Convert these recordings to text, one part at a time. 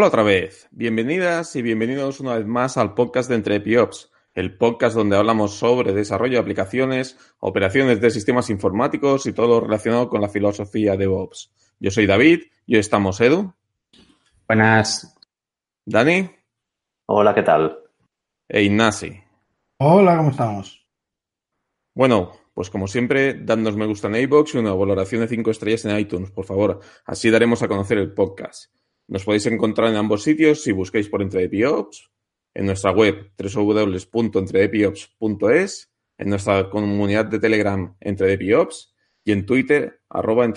Hola otra vez, bienvenidas y bienvenidos una vez más al podcast de Entre Epiops, el podcast donde hablamos sobre desarrollo de aplicaciones, operaciones de sistemas informáticos y todo lo relacionado con la filosofía de DevOps. Yo soy David y hoy estamos Edu. Buenas. Dani. Hola, ¿qué tal? E Ignasi. Hola, ¿cómo estamos? Bueno, pues como siempre, dadnos me gusta en iBox y una valoración de 5 estrellas en iTunes, por favor. Así daremos a conocer el podcast. Nos podéis encontrar en ambos sitios si buscáis por EntreDPOps, en nuestra web www.entredepiops.es, en nuestra comunidad de Telegram EntreDPOps y en Twitter arroba.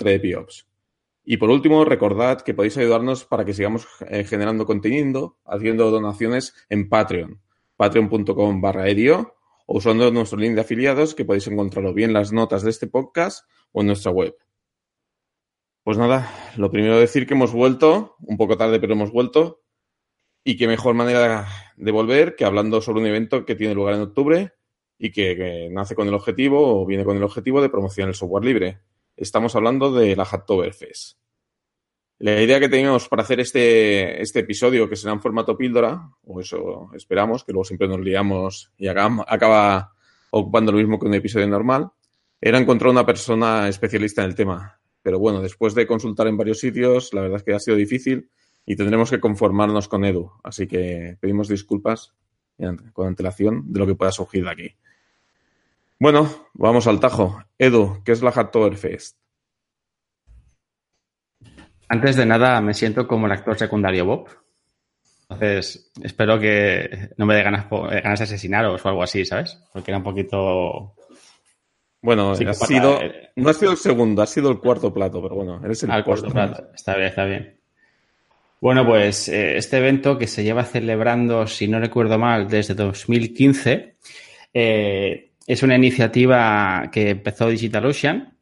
Y por último, recordad que podéis ayudarnos para que sigamos eh, generando contenido haciendo donaciones en Patreon, patreon.com barra o usando nuestro link de afiliados que podéis encontrarlo bien en las notas de este podcast o en nuestra web. Pues nada, lo primero decir que hemos vuelto, un poco tarde, pero hemos vuelto. Y qué mejor manera de volver que hablando sobre un evento que tiene lugar en octubre y que, nace con el objetivo o viene con el objetivo de promocionar el software libre. Estamos hablando de la Hacktoberfest. La idea que teníamos para hacer este, este episodio, que será en formato píldora, o eso esperamos, que luego siempre nos liamos y acaba, acaba ocupando lo mismo que un episodio normal, era encontrar una persona especialista en el tema. Pero bueno, después de consultar en varios sitios, la verdad es que ha sido difícil y tendremos que conformarnos con Edu. Así que pedimos disculpas con antelación de lo que pueda surgir de aquí. Bueno, vamos al tajo. Edu, ¿qué es la Hacktoberfest? Antes de nada, me siento como el actor secundario Bob. Entonces, espero que no me dé ganas, ganas de asesinaros o algo así, ¿sabes? Porque era un poquito bueno, sí, ha sido, eh, no ha sido el segundo, ha sido el cuarto plato, pero bueno, eres el al cuarto plato. Está bien, está bien. Bueno, pues eh, este evento que se lleva celebrando, si no recuerdo mal, desde 2015, eh, es una iniciativa que empezó DigitalOcean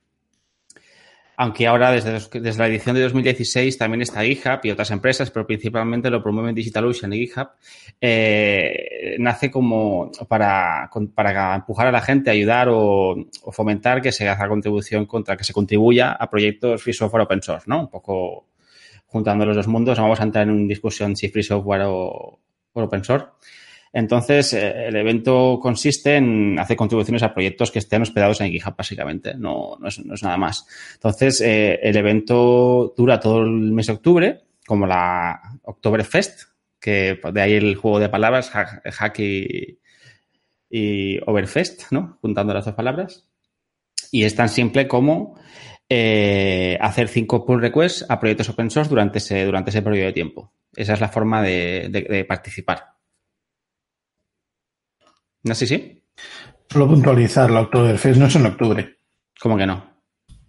aunque ahora desde, desde, la edición de 2016 también está GitHub y otras empresas, pero principalmente lo promueven DigitalOcean y GitHub, eh, nace como para, para, empujar a la gente, ayudar o, fomentar que se haga contribución contra, que se contribuya a proyectos free software open source, ¿no? Un poco juntando los dos mundos, vamos a entrar en una discusión si free software o open source. Entonces, eh, el evento consiste en hacer contribuciones a proyectos que estén hospedados en GitHub, básicamente. No, no, es, no es nada más. Entonces, eh, el evento dura todo el mes de octubre, como la Oktoberfest, que de ahí el juego de palabras, hack y, Overfest, ¿no? Juntando las dos palabras. Y es tan simple como eh, hacer cinco pull requests a proyectos open source durante ese, durante ese periodo de tiempo. Esa es la forma de, de participar. ¿No sé sí? Solo puntualizar, la Oktoberfest no es en octubre. ¿Cómo que no?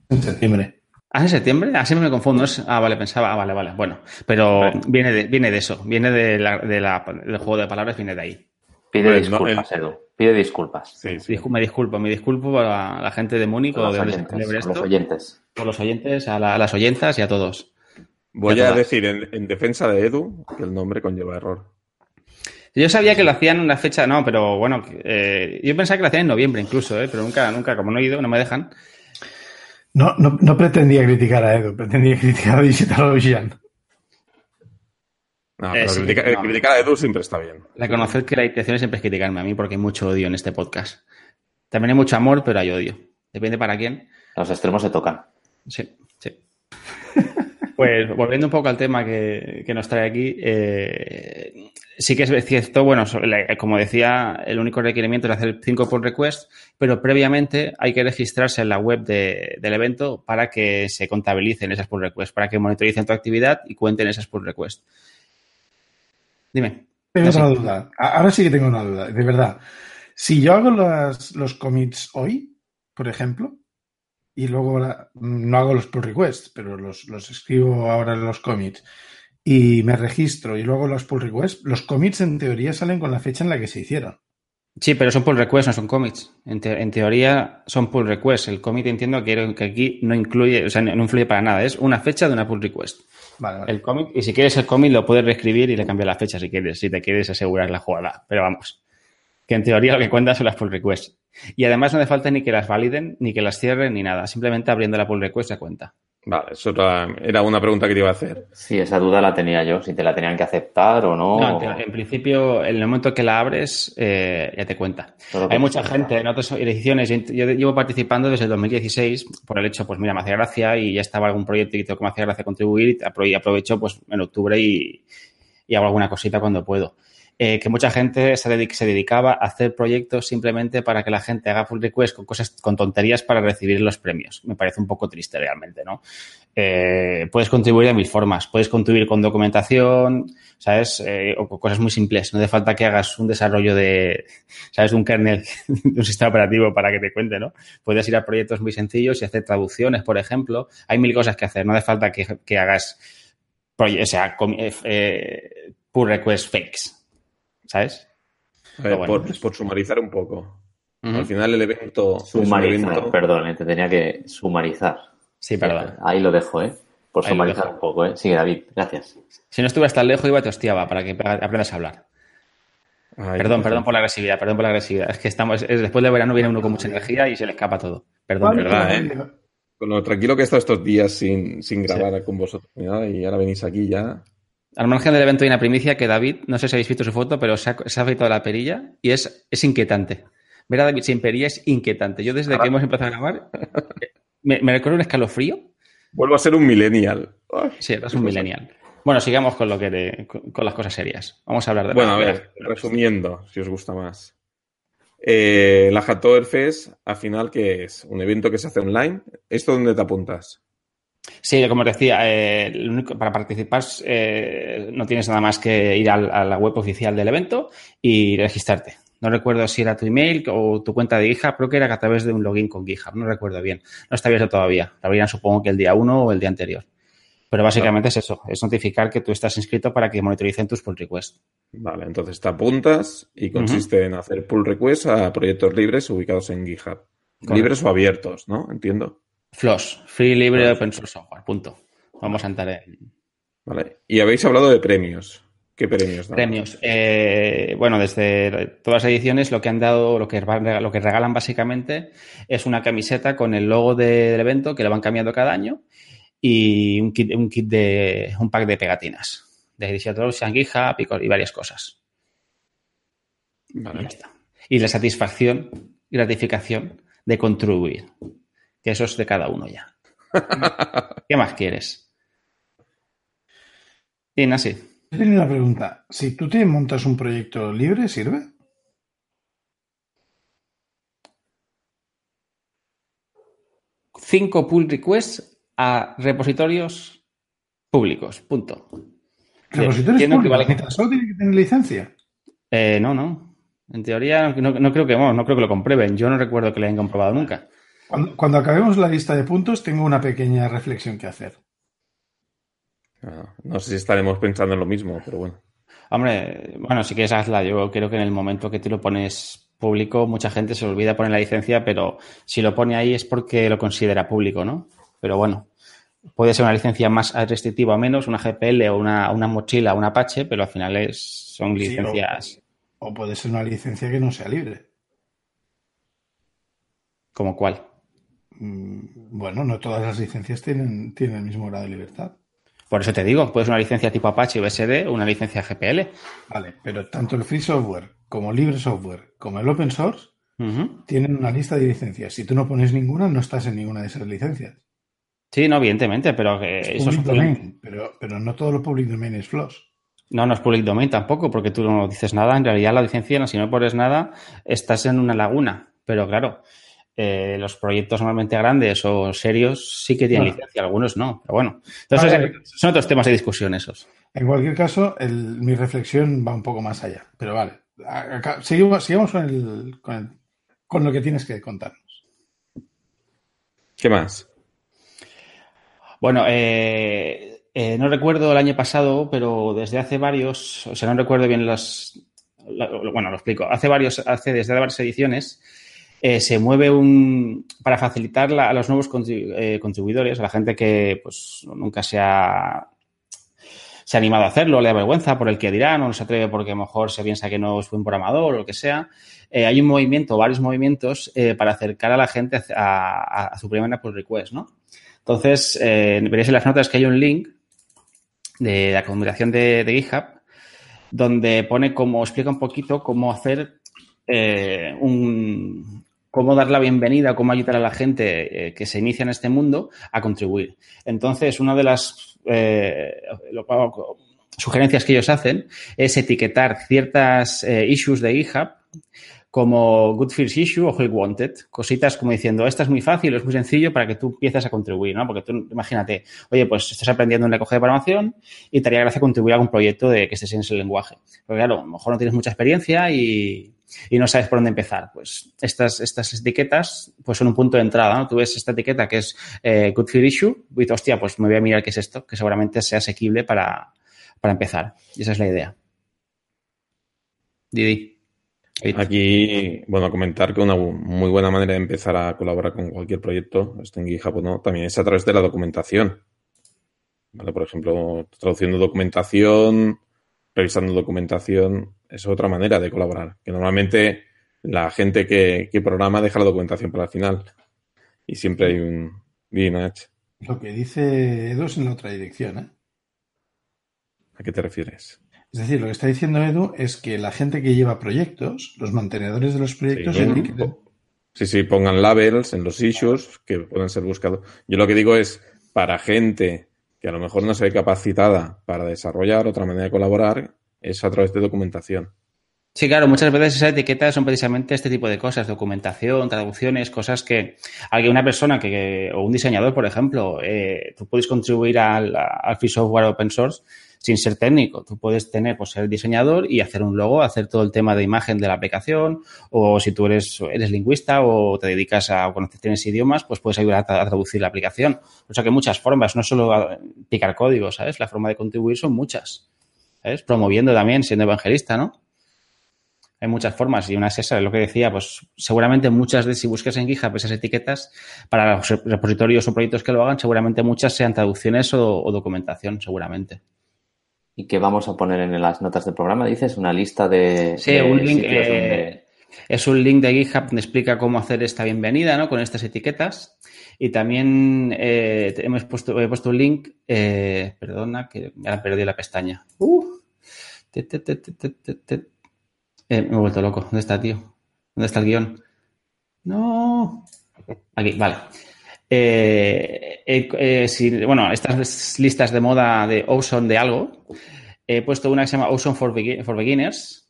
En septiembre. ¿Ah, en septiembre? Así me confundo. Ah, vale, pensaba. Ah, vale, vale. Bueno, pero vale. Viene, de, viene de eso. Viene de la, de la, del juego de palabras, viene de ahí. Pide pues disculpas, no, el... Edu. Pide disculpas. Sí, sí. Me disculpo, me disculpo a la gente de Múnich o de esto. los oyentes. Por los oyentes, a, la, a, las oyentas y a todos. Voy a, a decir en, en defensa de Edu que el nombre conlleva error. Yo sabía que lo hacían en una fecha, no, pero bueno, eh, yo pensaba que lo hacían en noviembre incluso, eh, pero nunca, nunca, como no he ido, no me dejan. No, no, no pretendía criticar a Edu, pretendía criticar a DigitalOcean. No, eh, sí, criticar, no. criticar, a Edu siempre está bien. Reconocer que la intención siempre es criticarme a mí porque hay mucho odio en este podcast. También hay mucho amor, pero hay odio. Depende para quién. Los extremos se tocan. Sí, sí. Pues volviendo un poco al tema que, que nos trae aquí, eh, sí que es cierto, bueno, como decía, el único requerimiento es hacer cinco pull requests, pero previamente hay que registrarse en la web de, del evento para que se contabilicen esas pull requests, para que monitoricen tu actividad y cuenten esas pull requests. Dime. Tengo una duda. Ahora sí que tengo una duda, de verdad. Si yo hago las, los commits hoy, por ejemplo, y luego la, no hago los pull requests, pero los, los escribo ahora en los commits y me registro y luego los pull requests, los commits en teoría salen con la fecha en la que se hicieron. Sí, pero son pull requests, no son commits. En, te en teoría son pull requests. El commit entiendo que, que, aquí no incluye, o sea, no influye para nada. Es una fecha de una pull request. Vale, vale. El commit, y si quieres el commit lo puedes reescribir y le cambias la fecha si quieres, si te quieres asegurar la jugada. Pero vamos, que en teoría lo que cuenta son las pull requests. Y además no hace falta ni que las validen, ni que las cierren, ni nada. Simplemente abriendo la pull request se cuenta. Vale, eso era una pregunta que te iba a hacer. Sí, esa duda la tenía yo, si te la tenían que aceptar o no. en principio, en el momento que la abres, eh, ya te cuenta. Hay mucha gente en otras ediciones, yo llevo participando desde el 2016 por el hecho, pues mira, me hacía gracia y ya estaba algún proyecto que me hacía gracia contribuir y aprovecho pues en octubre y, y hago alguna cosita cuando puedo. Eh, que mucha gente se, dedicaba a hacer proyectos simplemente para que la gente haga pull request con cosas, con tonterías para recibir los premios. Me parece un poco triste realmente, ¿no? Eh, puedes contribuir de mil formas. Puedes contribuir con documentación, ¿sabes? Eh, o con cosas muy simples. No hace falta que hagas un desarrollo de, ¿sabes? Un kernel, de un sistema operativo para que te cuente, ¿no? Puedes ir a proyectos muy sencillos y hacer traducciones, por ejemplo. Hay mil cosas que hacer. No hace falta que, que hagas, o sea, pull request fakes. ¿Sabes? por, sumarizar un poco. Al final el evento... Sumarizar, perdón, eh, te tenía que sumarizar. Sí, perdón. Ahí lo dejo, ¿eh? Por sumarizar un poco, ¿eh? Sigue, David, gracias. Si no estuvieras tan lejos, iba te hostiaba para que aprendas a hablar. perdón, perdón por la agresividad, perdón por la agresividad. Es que estamos, después de verano viene uno con mucha energía y se le escapa todo. Perdón, verdad, ¿eh? Con lo tranquilo que he estado estos días sin, sin grabar con vosotros y ahora venís aquí ya. Al margen del evento hay una primicia que David, no sé si habéis visto su foto, pero se ha, se ha afeitado la perilla y es, es inquietante. Ver a David sin perilla es inquietante. Yo desde que hemos empezado a grabar me, me recuerdo un escalofrío. Vuelvo a ser un millennial. sí, eres un millennial. Bueno, sigamos con lo que con, las cosas serias. Vamos a hablar de. Bueno, a ver, resumiendo, si os gusta más. Eh, la Hacktoberfest, al final, ¿qué es? Un evento que se hace online. ¿Esto dónde te apuntas? Sí, como decía, eh, para participar eh, no tienes nada más que ir a, la web oficial del evento y registrarte. No recuerdo si era tu email o tu cuenta de GitHub, creo que era a través de un login con GitHub, no recuerdo bien. No está abierto todavía. Lo abrirán supongo que el día 1 o el día anterior. Pero básicamente es eso, es notificar que tú estás inscrito para que monitoricen tus pull requests. Vale, entonces te apuntas y consiste en hacer pull requests a proyectos libres ubicados en GitHub. Libres o abiertos, ¿no? Entiendo. FLOSS, Free Libre Open Source Software, punto. Vamos a entrar en... Vale. Y habéis hablado de premios. ¿Qué premios dan? Premios. Eh, bueno, desde todas las ediciones lo que han dado, lo que, lo que regalan básicamente es una camiseta con el logo del evento que lo van cambiando cada año y un kit, un kit de un pack de pegatinas de edición GitHub y, y varias cosas. Vale. Y, y la satisfacción y gratificación de contribuir que eso es de cada uno ya. ¿Qué más quieres? Y así. Tengo una pregunta. Si tú te montas un proyecto libre, ¿sirve? Cinco pull requests a repositorios públicos. Punto. ¿Repositorios públicos? ¿Solo tiene que tener licencia? Eh, no, no. En teoría no, creo que no creo que lo comprueben. Yo no recuerdo que lo hayan comprobado nunca. Cuando, acabemos la lista de puntos, tengo una pequeña reflexión que hacer. Ah, no sé si estaremos pensando en lo mismo, pero bueno. Hombre, bueno, si quieres hazla. Yo creo que en el momento que tú lo pones público, mucha gente se olvida poner la licencia, pero si lo pone ahí es porque lo considera público, ¿no? Pero bueno, puede ser una licencia más restrictiva o menos, una GPL o una, mochila o un Apache, pero al final es, son licencias. o, puede ser una licencia que no sea libre. ¿Como cuál? Mm, bueno, no todas las licencias tienen, tienen el mismo grado de libertad. Por eso te digo, puedes una licencia tipo Apache USD o una licencia GPL. Vale, pero tanto el free software como el libre software como el open source tienen una lista de licencias. Si tú no pones ninguna, no estás en ninguna de esas licencias. Sí, no, evidentemente, pero eso es domain, pero, pero no todo lo public domain es FLOSS. No, no es public domain tampoco, porque tú no dices nada. En realidad la licencia, si no pones nada, estás en una laguna. Pero claro, eh, los proyectos normalmente grandes o serios sí que tienen licencia, algunos no, pero bueno. Entonces, son otros temas de discusión esos. En cualquier caso, mi reflexión va un poco más allá. Pero vale, sigamos, con, lo que tienes que contarnos. ¿Qué más? Bueno, eh, eh, no recuerdo el año pasado, pero desde hace varios, o sea, no recuerdo bien las. bueno, lo explico. Hace varios, hace desde varias ediciones eh, se mueve un para facilitar a los nuevos eh, contribuidores, a la gente que pues nunca se ha se ha animado a hacerlo, le da vergüenza por el que dirán, o no se atreve porque a lo mejor se piensa que no es buen programador o lo que sea. Eh, hay un movimiento, varios movimientos para acercar a la gente a, su primera pull request, ¿no? Entonces, veréis en las notas que hay un link de la comunicación de, de GitHub donde pone como, explica un poquito cómo hacer un, cómo dar la bienvenida, cómo ayudar a la gente eh, que se inicia en este mundo a contribuir. Entonces, una de las eh, sugerencias que ellos hacen es etiquetar ciertas eh, issues de GitHub como Good First Issue o Help Wanted, cositas como diciendo, esta es muy fácil, es muy sencillo para que tú empieces a contribuir, ¿no? Porque tú, imagínate, oye, pues estás aprendiendo un lenguaje de programación y te haría gracia contribuir a algún proyecto de que estés en ese lenguaje. Porque claro, a lo mejor no tienes mucha experiencia y, y no sabes por dónde empezar. Pues estas, estas etiquetas pues son un punto de entrada, ¿no? Tú ves esta etiqueta que es eh, Good Fear Issue y dices, hostia, pues me voy a mirar qué es esto, que seguramente sea asequible para, para empezar. Y esa es la idea. Didi. Aquí, bueno, comentar que una muy buena manera de empezar a colaborar con cualquier proyecto, esté en GitHub o no, también es a través de la documentación. ¿Vale? Por ejemplo, traduciendo documentación, revisando documentación, es otra manera de colaborar. Que normalmente la gente que, programa deja la documentación para el final. Y siempre hay un VNH. Lo que dice Edu es en otra dirección, ¿eh? ¿A qué te refieres? Es decir, lo que está diciendo Edu es que la gente que lleva proyectos, los mantenedores de los proyectos, sí, sí, pongan labels en los issues que puedan ser buscados. Yo lo que digo es, para gente que a lo mejor no se ve capacitada para desarrollar otra manera de colaborar, es a través de documentación. Sí, claro, muchas veces esas etiquetas son precisamente este tipo de cosas, documentación, traducciones, cosas que alguien, una persona que, o un diseñador, por ejemplo, eh, tú puedes contribuir al, al free software open source sin ser técnico. Tú puedes tener, pues, ser diseñador y hacer un logo, hacer todo el tema de imagen de la aplicación, o si tú eres, eres lingüista o te dedicas a conocer tienes idiomas, pues puedes ayudar a, traducir la aplicación. O sea que muchas formas, no solo picar código, ¿sabes? La forma de contribuir son muchas. ¿Sabes? Promoviendo también, siendo evangelista, ¿no? hay muchas formas y una es esa, es lo que decía, pues seguramente muchas de si buscas en GitHub esas etiquetas para los repositorios o proyectos que lo hagan, seguramente muchas sean traducciones o documentación, seguramente y que vamos a poner en las notas del programa, dices, una lista de... Sí, un link, eh, es un link de GitHub donde explica cómo hacer esta bienvenida, ¿no? Con estas etiquetas. Y también eh, hemos puesto, he puesto un link, eh, perdona, que ya perdí la pestaña. Uh, me he vuelto loco. ¿Dónde está, tío? ¿Dónde está el guion? No. Aquí, vale. Eh, eh, bueno, estas listas de moda de Ozone de algo, he puesto una que se llama Ozone for, Beginners,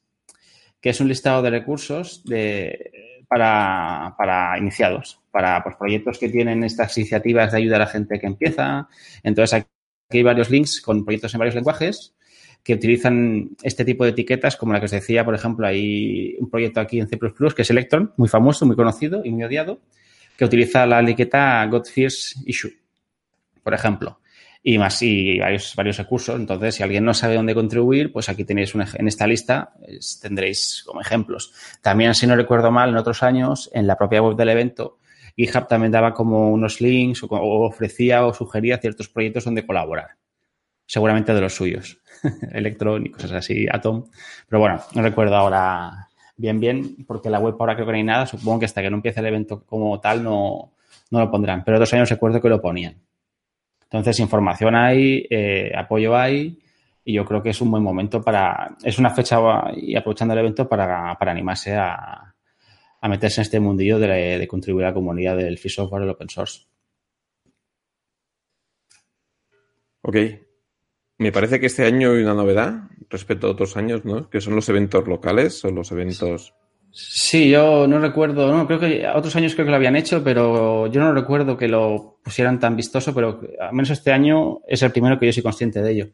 que es un listado de recursos de, para, iniciados, para pues, proyectos que tienen estas iniciativas de ayuda a la gente que empieza. Entonces, aquí hay varios links con proyectos en varios lenguajes que utilizan este tipo de etiquetas, como la que os decía, por ejemplo, hay un proyecto aquí en C++ que es Electron, muy famoso, muy conocido y muy odiado, utiliza la etiqueta Godfierce Issue, por ejemplo. Y más, y varios, varios recursos. Entonces, si alguien no sabe dónde contribuir, pues aquí tenéis en esta lista, tendréis como ejemplos. También, si no recuerdo mal, en otros años, en la propia web del evento, GitHub también daba como unos links o, ofrecía o sugería ciertos proyectos donde colaborar. Seguramente de los suyos. Electrónicos, así, Atom. Pero bueno, no recuerdo ahora bien, bien, porque la web ahora creo que no hay nada. Supongo que hasta que no empiece el evento como tal no, no lo pondrán. Pero dos años recuerdo que lo ponían. Entonces, información hay, eh, apoyo hay, y yo creo que es un buen momento para. Es una fecha y aprovechando el evento para, para animarse a, a, meterse en este mundillo de, de, contribuir a la comunidad del free software el open source. Ok. Me parece que este año hay una novedad respecto a otros años, ¿no? Que son los eventos locales o los eventos. Sí, yo no recuerdo, no, creo que otros años creo que lo habían hecho, pero yo no recuerdo que lo pusieran tan vistoso, pero al menos este año es el primero que yo soy consciente de ello.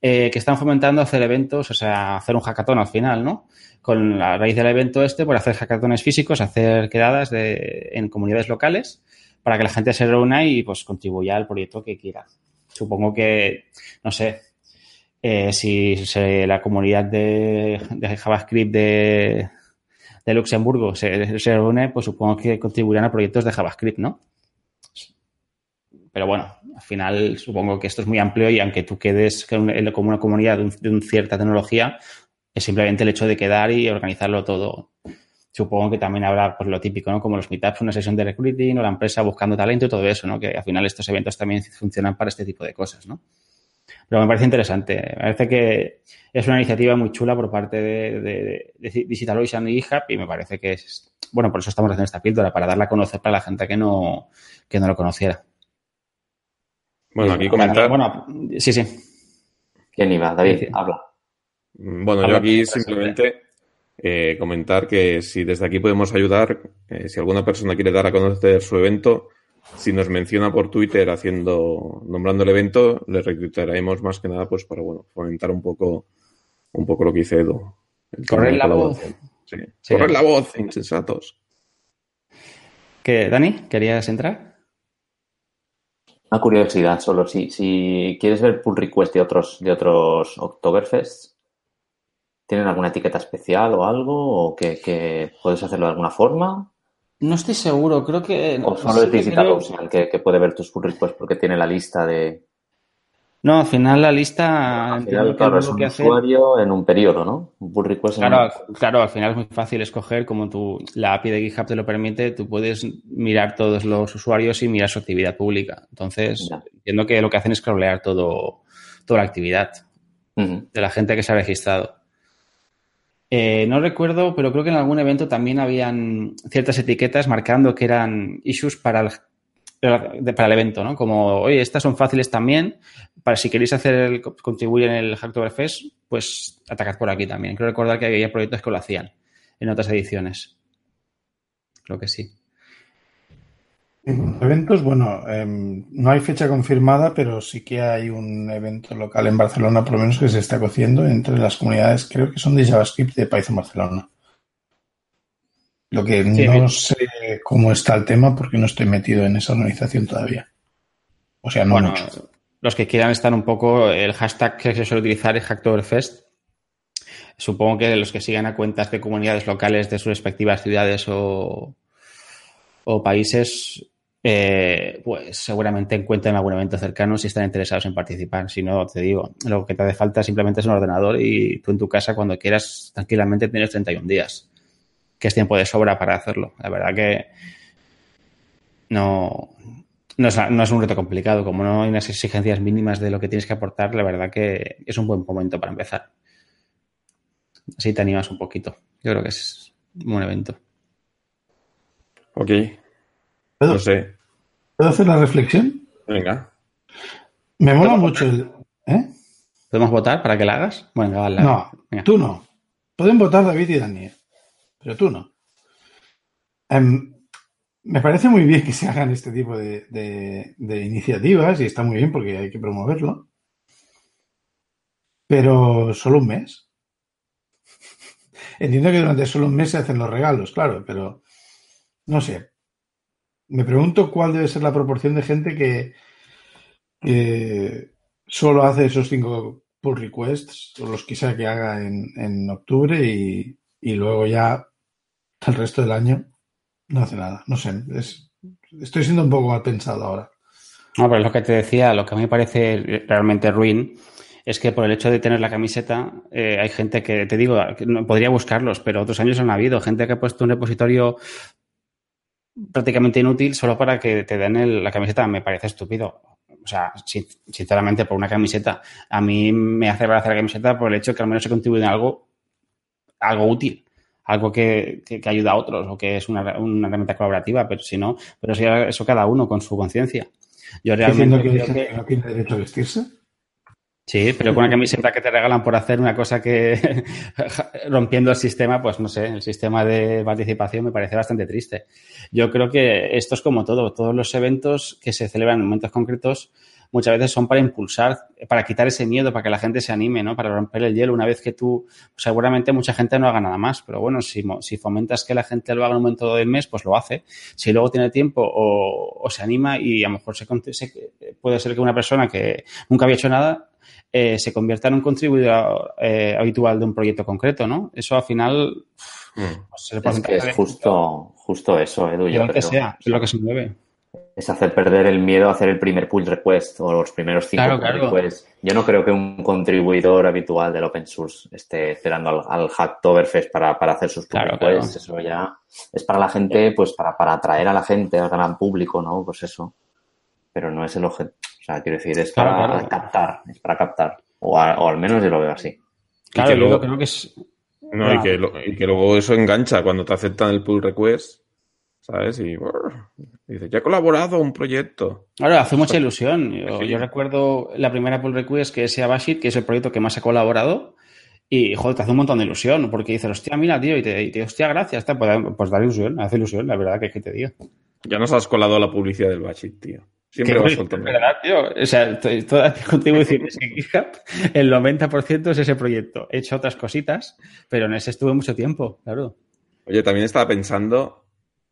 Eh, que están fomentando hacer eventos, o sea, hacer un hackathon al final, ¿no? Con la raíz del evento este, por hacer hackatones físicos, hacer quedadas de, en comunidades locales, para que la gente se reúna y pues contribuya al proyecto que quiera. Supongo que, no sé, eh, si la comunidad de, JavaScript de, Luxemburgo se, reúne, pues supongo que contribuirán a proyectos de JavaScript, ¿no? pero bueno, al final supongo que esto es muy amplio y aunque tú quedes como una comunidad de, una cierta tecnología, es simplemente el hecho de quedar y organizarlo todo. Supongo que también habrá pues, lo típico, ¿no? Como los meetups, una sesión de recruiting o la empresa buscando talento y todo eso, ¿no? Que al final estos eventos también funcionan para este tipo de cosas, ¿no? Pero me parece interesante. Me parece que es una iniciativa muy chula por parte de, de, de DigitalOcean y GitHub y me parece que es, bueno, por eso estamos haciendo esta píldora, para darla a conocer para la gente que no, que no lo conociera. Bueno, aquí comentar. Bueno, sí, sí. ¿Quién iba? David, habla. Bueno, yo aquí simplemente eh, comentar que si desde aquí podemos ayudar, eh, si alguna persona quiere dar a conocer su evento, si nos menciona por Twitter haciendo, nombrando el evento, le reclutaremos más que nada, pues para bueno, fomentar un poco, un poco lo que hice Edu. Correr la voz. Sí. Correr la voz, insensatos. ¿Qué, Dani? ¿Querías entrar? Una curiosidad solo, si, si quieres ver pull request de otros, de otros Oktoberfest, ¿tienen alguna etiqueta especial o algo? ¿O que, que puedes hacerlo de alguna forma? No estoy seguro, creo que... O solo es Digital que, que, puede ver tus pull requests porque tiene la lista de... No, al final la lista. Al final, claro, es un usuario en un periodo, ¿no? Un pull request. Claro, claro, al final es muy fácil escoger, como tú, la API de GitHub te lo permite, tú puedes mirar todos los usuarios y mirar su actividad pública. Entonces, entiendo que lo que hacen es crawlear todo, toda la actividad de la gente que se ha registrado. Eh, no recuerdo, pero creo que en algún evento también habían ciertas etiquetas marcando que eran issues para el para el evento, ¿no? Como, oye, estas son fáciles también, para si queréis hacer contribuir en el Hacktoberfest, pues atacad por aquí también. Creo recordar que había proyectos que lo hacían en otras ediciones. Creo que sí. Eventos, bueno, em, no hay fecha confirmada, pero sí que hay un evento local en Barcelona, por lo menos, que se está cociendo entre las comunidades, creo que son de JavaScript de Python Barcelona. Lo que no sé cómo está el tema porque no estoy metido en esa organización todavía. O sea, no bueno, Los que quieran estar un poco, el hashtag que se suele utilizar es Hacktoberfest. Supongo que los que sigan a cuentas de comunidades locales de sus respectivas ciudades o, o países, eh, pues seguramente encuentren algún evento cercano si están interesados en participar. Si no, te digo, lo que te hace falta simplemente es un ordenador y tú en tu casa cuando quieras tranquilamente tienes 31 días que es tiempo de sobra para hacerlo. La verdad que no, no es, un reto complicado. Como no hay unas exigencias mínimas de lo que tienes que aportar, la verdad que es un buen momento para empezar. Así te animas un poquito. Yo creo que es un buen evento. Ok. ¿Puedo, no sé. ¿Puedo hacer la reflexión? Venga. Me mola mucho el. ¿eh? ¿Podemos votar para que la hagas? Bueno, No, tú no. Pueden votar David y Daniel pero tú no. Em, me parece muy bien que se hagan este tipo de, iniciativas y está muy bien porque hay que promoverlo. Pero solo un mes. Entiendo que durante solo un mes se hacen los regalos, claro, pero no sé. Me pregunto cuál debe ser la proporción de gente que, solo hace esos cinco pull requests o los que sea que haga en, octubre y, luego ya el resto del año no hace nada. No sé, estoy siendo un poco mal pensado ahora. No, pero es lo que te decía, lo que a mí me parece realmente ruin es que por el hecho de tener la camiseta eh, hay gente que, te digo, no, podría buscarlos, pero otros años han habido gente que ha puesto un repositorio prácticamente inútil solo para que te den la camiseta. Me parece estúpido. O sea, sinceramente, por una camiseta. A mí me hace gracia la camiseta por el hecho de que al menos se contribuye en algo, algo útil algo que, que, ayuda a otros o que es una, una, herramienta colaborativa, pero si no, pero si eso cada uno con su conciencia. Yo realmente que, que, no tiene derecho a vestirse. Sí, pero con una camiseta que te regalan por hacer una cosa que rompiendo el sistema, pues no sé, el sistema de participación me parece bastante triste. Yo creo que esto es como todo, todos los eventos que se celebran en momentos concretos muchas veces son para impulsar, para quitar ese miedo, para que la gente se anime, ¿no? Para romper el hielo. Una vez que tú, seguramente mucha gente no haga nada más, pero bueno, si, fomentas que la gente lo haga en un momento del mes, pues lo hace. Si luego tiene tiempo o, se anima y a lo mejor se, puede ser que una persona que nunca había hecho nada eh, se convierta en un contribuidor eh, habitual de un proyecto concreto, ¿no? Eso al final... Mm. Pues, es que es justo, justo eso, Edu. Yo creo. que sea, es lo que se mueve. es hacer perder el miedo a hacer el primer pull request o los primeros cinco Claro, pull claro. requests. Yo no creo que un contribuidor habitual del open source esté esperando al, al Hacktoberfest para, para hacer sus pull Claro, requests. Eso ya es para la gente, pues para, para atraer a la gente, al gran público, ¿no? Pues eso. Pero no es el objetivo. O sea, quiero decir, es Claro, para claro. captar, es para captar. O, a- o al menos yo lo veo así. Claro, que yo luego- creo que es. No, y, Claro. que lo- y que luego eso engancha cuando te aceptan el pull request, ¿sabes? Y brr, dices, ya he colaborado a un proyecto. Claro, hace mucha ilusión. Yo, Sí. yo recuerdo la primera pull request que es Abashit, que es el proyecto que más ha colaborado. Y, joder, te hace un montón de ilusión, porque dices, hostia, mira, tío, y te, y te hostia, gracias, pues, da- pues da ilusión, hace ilusión, la verdad que es que te digo. Ya nos has colado la publicidad del Bashit, tío. Siempre Que, vas es soltando. verdad, tío. O sea, to- todas las contribuciones en GitHub, el 90% es ese proyecto. He hecho otras cositas, pero en ese estuve mucho tiempo, claro. Oye, también estaba pensando,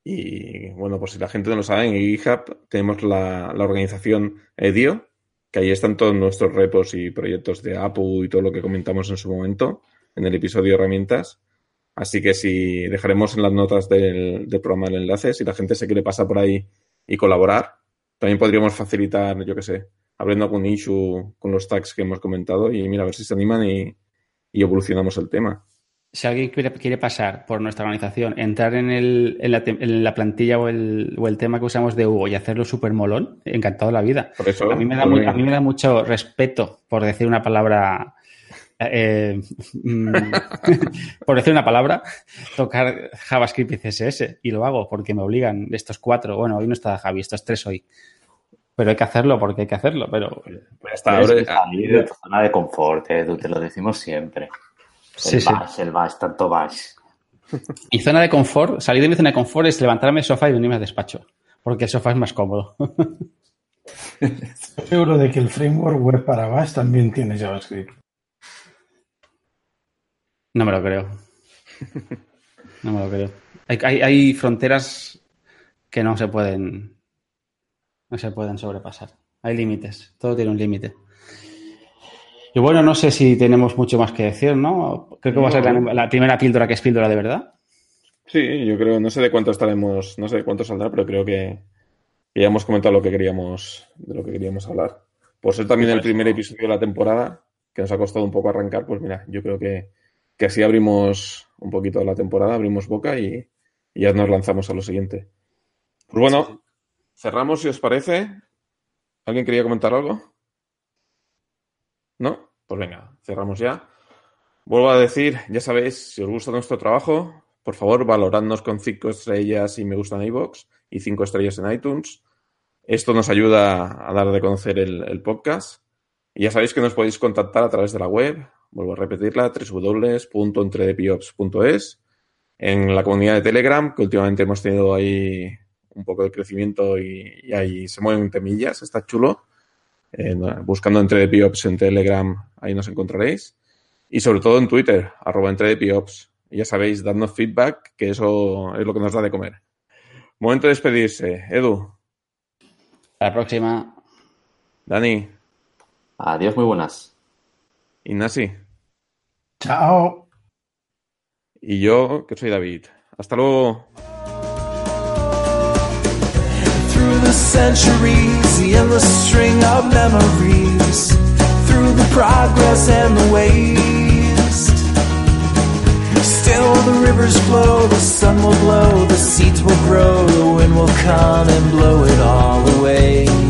y bueno, por si la gente no lo sabe, en GitHub tenemos la, la organización Edio, que ahí están todos nuestros repos y proyectos de APU y todo lo que comentamos en su momento, en el episodio herramientas. Así que si dejaremos en las notas del, del programa el enlace, si la gente se quiere pasar por ahí y colaborar, también podríamos facilitar, yo qué sé, abriendo algún issue con los tags que hemos comentado y mira, a ver si se animan y, y evolucionamos el tema. Si alguien quiere, quiere pasar por nuestra organización, entrar en, el, en, la, en la plantilla o el, o el tema que usamos de Hugo y hacerlo súper molón, encantado de la vida. Por eso, A mí, me da mu- venga. a mí me da mucho respeto por decir una palabra. Eh, mm, por decir una palabra, tocar JavaScript y CSS. Y lo hago porque me obligan estos cuatro. Bueno, hoy no está Javi, estos tres hoy. Pero hay que hacerlo porque hay que hacerlo. Pero que salir de tu zona de confort, Edu, te lo decimos siempre. El Sí, sí. bash, el bash, tanto bash. mi zona de confort, salir de mi zona de confort es levantarme del sofá y venirme al despacho. Porque el sofá es más cómodo. Estoy seguro de que el framework web para Bash también tiene JavaScript. No me lo creo. No me lo creo. Hay, hay- hay fronteras que no se pueden. No se pueden sobrepasar. Hay límites. Todo tiene un límite. Y bueno, no sé si tenemos mucho más que decir, ¿no? Creo que va a ser la, la primera píldora que es píldora de verdad. Sí, yo creo, no sé de cuánto estaremos, no sé de cuánto saldrá, pero creo que, que ya hemos comentado lo que queríamos, de lo que queríamos hablar. Por ser también el pues. primer episodio de la temporada, que nos ha costado un poco arrancar, pues mira, yo creo que, que así abrimos un poquito la temporada, abrimos boca y, ya nos lanzamos a lo siguiente. Pues bueno, cerramos si os parece. ¿Alguien quería comentar algo? ¿No? Pues venga, cerramos ya. Vuelvo a decir, ya sabéis, si os gusta nuestro trabajo, por favor, valoradnos con cinco estrellas y me gusta en iVoox y cinco estrellas en iTunes. Esto nos ayuda a dar de conocer el podcast. Y ya sabéis que nos podéis contactar a través de la web, vuelvo a repetirla, www.entredepiops.es, en la comunidad de Telegram, que últimamente hemos tenido ahí un poco de crecimiento y, y ahí se mueven temillas, está chulo. Eh, buscando entre Piops en Telegram, ahí nos encontraréis. Y sobre todo en Twitter, arroba entre Piops. Y ya sabéis, dadnos feedback, que eso es lo que nos da de comer. Momento de despedirse. Edu, Hasta la próxima. Dani, Adiós, muy buenas. Ignasi Chao. y yo, que soy David. Hasta luego. Through the centuries, the endless string of memories. Through the progress and the waste. Still the rivers flow, the sun will glow, the seeds will grow, the wind will come and blow it all away.